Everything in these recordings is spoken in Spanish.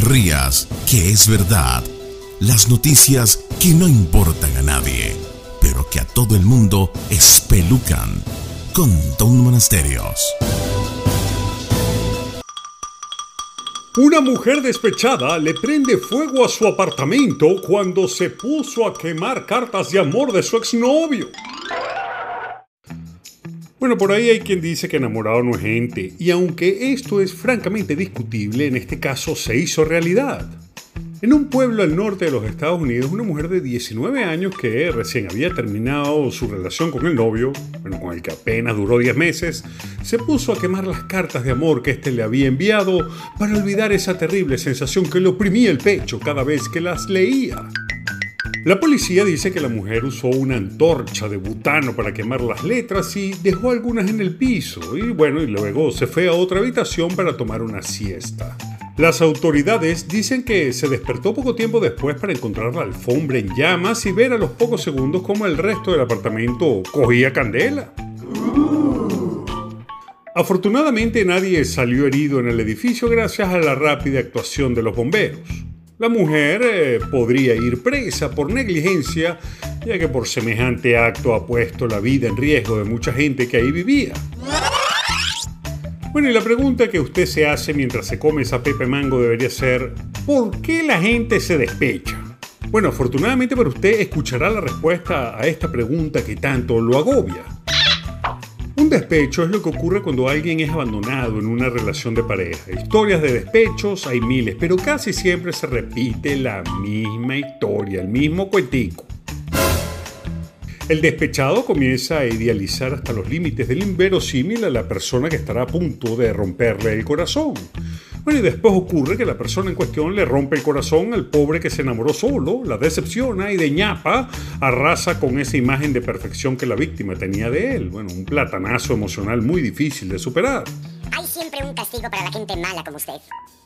rías, que es verdad. Las noticias que no importan a nadie, pero que a todo el mundo espelucan. Con Don Monasterios. Una mujer despechada le prende fuego a su apartamento cuando se puso a quemar cartas de amor de su exnovio. Bueno, por ahí hay quien dice que enamorado no es gente, y aunque esto es francamente discutible, en este caso se hizo realidad. En un pueblo al norte de los Estados Unidos, una mujer de 19 años que recién había terminado su relación con el novio, bueno, con el que apenas duró 10 meses, se puso a quemar las cartas de amor que éste le había enviado para olvidar esa terrible sensación que le oprimía el pecho cada vez que las leía. La policía dice que la mujer usó una antorcha de butano para quemar las letras y dejó algunas en el piso y bueno, y luego se fue a otra habitación para tomar una siesta. Las autoridades dicen que se despertó poco tiempo después para encontrar la alfombra en llamas y ver a los pocos segundos cómo el resto del apartamento cogía candela. Afortunadamente nadie salió herido en el edificio gracias a la rápida actuación de los bomberos. La mujer eh, podría ir presa por negligencia, ya que por semejante acto ha puesto la vida en riesgo de mucha gente que ahí vivía. Bueno, y la pregunta que usted se hace mientras se come esa pepe mango debería ser, ¿por qué la gente se despecha? Bueno, afortunadamente para usted escuchará la respuesta a esta pregunta que tanto lo agobia. Un despecho es lo que ocurre cuando alguien es abandonado en una relación de pareja. Historias de despechos hay miles, pero casi siempre se repite la misma historia, el mismo cuentico. El despechado comienza a idealizar hasta los límites del inverosímil a la persona que estará a punto de romperle el corazón. Bueno, y después ocurre que la persona en cuestión le rompe el corazón al pobre que se enamoró solo, la decepciona y de ñapa arrasa con esa imagen de perfección que la víctima tenía de él. Bueno, un platanazo emocional muy difícil de superar. Hay siempre un castigo para la gente mala como usted.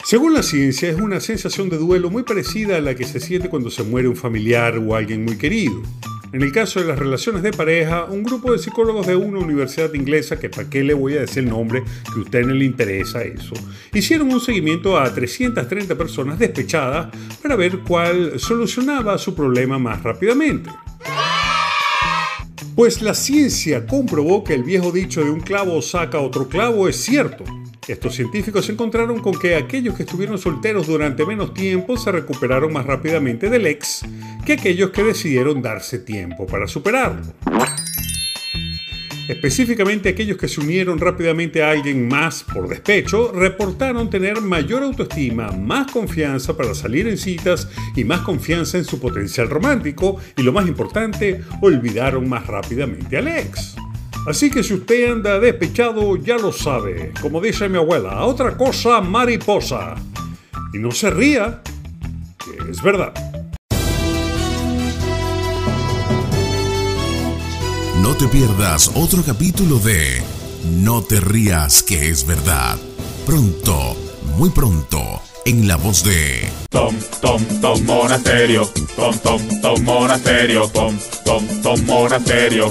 Según la ciencia, es una sensación de duelo muy parecida a la que se siente cuando se muere un familiar o alguien muy querido. En el caso de las relaciones de pareja, un grupo de psicólogos de una universidad inglesa, que para qué le voy a decir el nombre, que a usted no le interesa eso, hicieron un seguimiento a 330 personas despechadas para ver cuál solucionaba su problema más rápidamente. Pues la ciencia comprobó que el viejo dicho de un clavo saca otro clavo es cierto. Estos científicos encontraron con que aquellos que estuvieron solteros durante menos tiempo se recuperaron más rápidamente del ex que aquellos que decidieron darse tiempo para superarlo. Específicamente aquellos que se unieron rápidamente a alguien más por despecho reportaron tener mayor autoestima, más confianza para salir en citas y más confianza en su potencial romántico y lo más importante, olvidaron más rápidamente al ex. Así que si usted anda despechado ya lo sabe, como dice mi abuela, otra cosa mariposa. Y no se ría, que es verdad. No te pierdas otro capítulo de No te rías que es verdad. Pronto, muy pronto, en la voz de Tom, Tom, Tom Monasterio. Tom, Tom, Tom Monasterio. Tom, Tom, Tom Monasterio.